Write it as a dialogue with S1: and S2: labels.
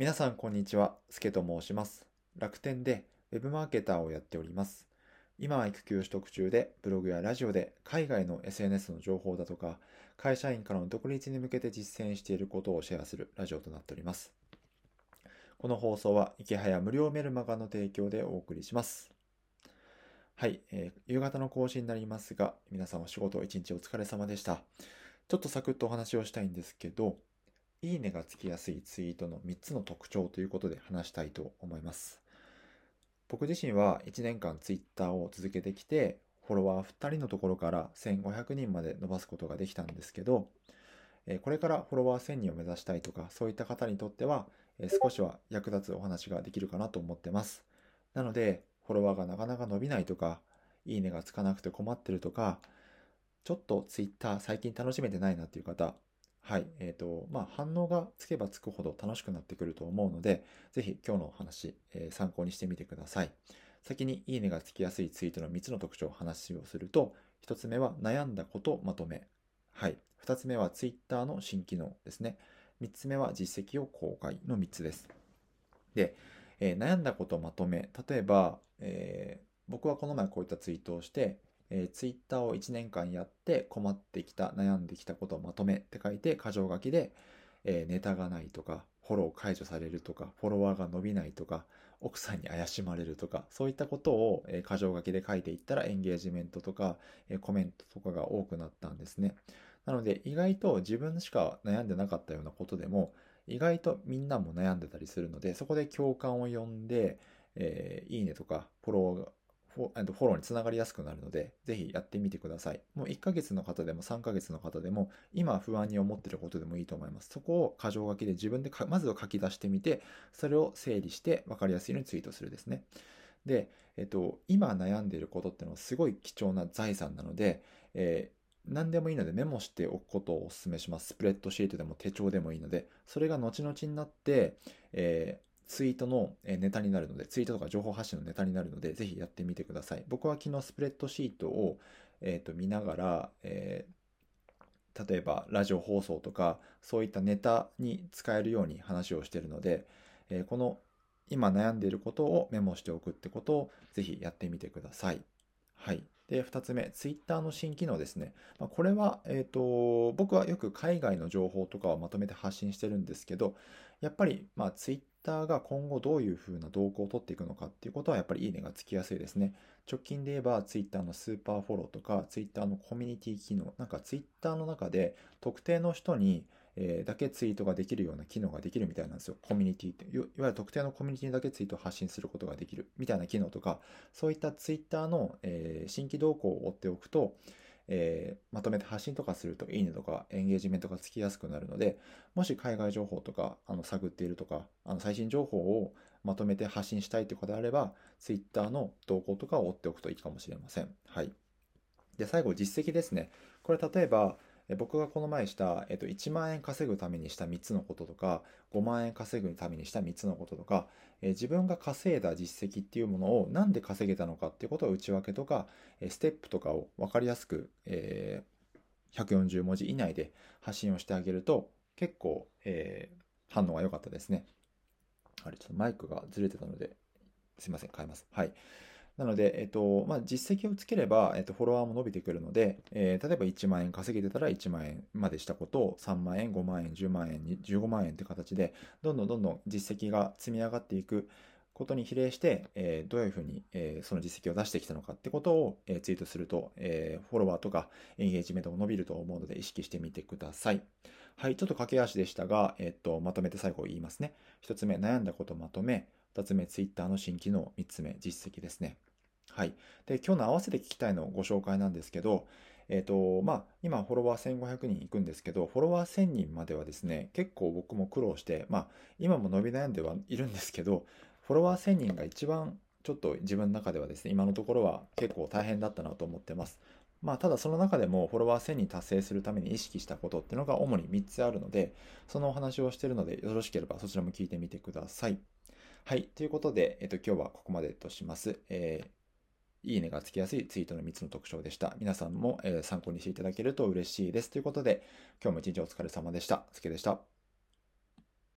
S1: 皆さんこんにちは、すけと申します。楽天でウェブマーケターをやっております。今は育休取得中で、ブログやラジオで海外の SNS の情報だとか、会社員からの独立に向けて実践していることをシェアするラジオとなっております。この放送は、池早無料メルマガの提供でお送りします。はい、えー夕方の更新になりますが、皆さんお仕事一日お疲れ様でした。ちょっとサクッとお話をしたいんですけど、いいねがつきやすいツイートの3つの特徴ということで話したいと思います。僕自身は1年間ツイッターを続けてきて、フォロワー2人のところから1500人まで伸ばすことができたんですけど、これからフォロワー1000人を目指したいとか、そういった方にとっては、少しは役立つお話ができるかなと思ってます。なので、フォロワーがなかなか伸びないとか、いいねがつかなくて困ってるとか、ちょっとツイッター最近楽しめてないなっていう方、はい、えっ、と、まあ、反応がつけばつくほど楽しくなってくると思うので、ぜひ今日のお話、えー参考にしてみてください。先にいいねがつきやすいツイートの3つの特徴を話をすると、1つ目は悩んだことまとめ。はい。2つ目はツイッターの新機能ですね。3つ目は実績を公開の3つです。で、えー悩んだことまとめ。例えば、え僕はこの前こういったツイートをして、えー、ツイッターを1年間やって困ってきた、悩んできたことをまとめって書いて、箇条書きで、えーネタがないとか、フォロー解除されるとか、フォロワーが伸びないとか、奥さんに怪しまれるとか、そういったことを、えー箇条書きで書いていったらエンゲージメントとか、えーコメントとかが多くなったんですね。なので、意外と自分しか悩んでなかったようなことでも、意外とみんなも悩んでたりするので、そこで共感を呼んで、えーいいねとかフォローフォローにつながりやすくなるので、ぜひやってみてください。もう1ヶ月の方でも3ヶ月の方でも、今不安に思っていることでもいいと思います。そこを箇条書きで自分でまず書き出してみて、それを整理して分かりやすいようにツイートするですね。で、えっと、今悩んでいることっていうのはすごい貴重な財産なので、えー何でもいいのでメモしておくことをお勧めします。スプレッドシートでも手帳でもいいので、それが後々になって、えーツイートのネタになるので、ツイートとか情報発信のネタになるので、ぜひやってみてください。僕は昨日スプレッドシートを、えーと見ながら、えー例えばラジオ放送とか、そういったネタに使えるように話をしているので、えーこの今悩んでいることをメモしておくってことをぜひやってみてください。はい。で、2つ目、ツイッターの新機能ですね。まあ、これは、えっ、と、僕はよく海外の情報とかをまとめて発信してるんですけど、やっぱり、まあ、ツイッターが今後どういう風な動向を取っていくのかっていうことは、やっぱりいいねがつきやすいですね。直近で言えば、ツイッターのスーパーフォローとか、ツイッターのコミュニティ機能、なんかツイッターの中で特定の人に、えだけツイートができるような機能ができるみたいなんですよ。コミュニティって。いわゆる特定のコミュニティにだけツイートを発信することができるみたいな機能とか、そういったツイッターの、え新規動向を追っておくと、えーまとめて発信とかするといいねとかエンゲージメントがつきやすくなるので、もし海外情報とかあの探っているとか、あの最新情報をまとめて発信したいということであれば、Twitter の動向とかを追っておくといいかもしれません。はい。で、最後、実績ですね。これ例えば、僕がこの前した、えっと、1万円稼ぐためにした3つのこととか、5万円稼ぐためにした3つのこととか、え自分が稼いだ実績っていうものをなんで稼げたのかっていうことを内訳とか、えステップとかを分かりやすく、えー140文字以内で発信をしてあげると、結構、えー反応が良かったですね。あれ、ちょっとマイクがずれてたので、すいません、変えます。はい。なので、えっと、まあ、実績をつければ、えっと、フォロワーも伸びてくるので、えー例えば1万円稼げてたら1万円までしたことを3万円、5万円、10万円、15万円って形で、どんどんどんどん実績が積み上がっていくことに比例して、えーどういうふうに、えーその実績を出してきたのかってことを、えーツイートすると、えフォロワーとかエンゲージメントも伸びると思うので意識してみてください。はい、ちょっと駆け足でしたが、えっと、まとめて最後言いますね。1つ目、悩んだことまとめ。2つ目、ツイッターの新機能。3つ目、実績ですね。はい。で、今日の合わせて聞きたいのご紹介なんですけど、えっと、まあ、今、フォロワー1500人いくんですけど、フォロワー1000人まではですね、結構僕も苦労して、まあ、今も伸び悩んではいるんですけど、フォロワー1000人が一番ちょっと自分の中ではですね、今のところは結構大変だったなと思ってます。まあ、ただその中でもフォロワー1000人達成するために意識したことっていうのが主に3つあるので、そのお話をしているので、よろしければそちらも聞いてみてください。はい。ということで、えっと、今日はここまでとします。えーいいねがつきやすいツイートの3つの特徴でした。皆さんも、え参考にしていただけると嬉しいです。ということで、今日も一日お疲れ様でした。すけでした。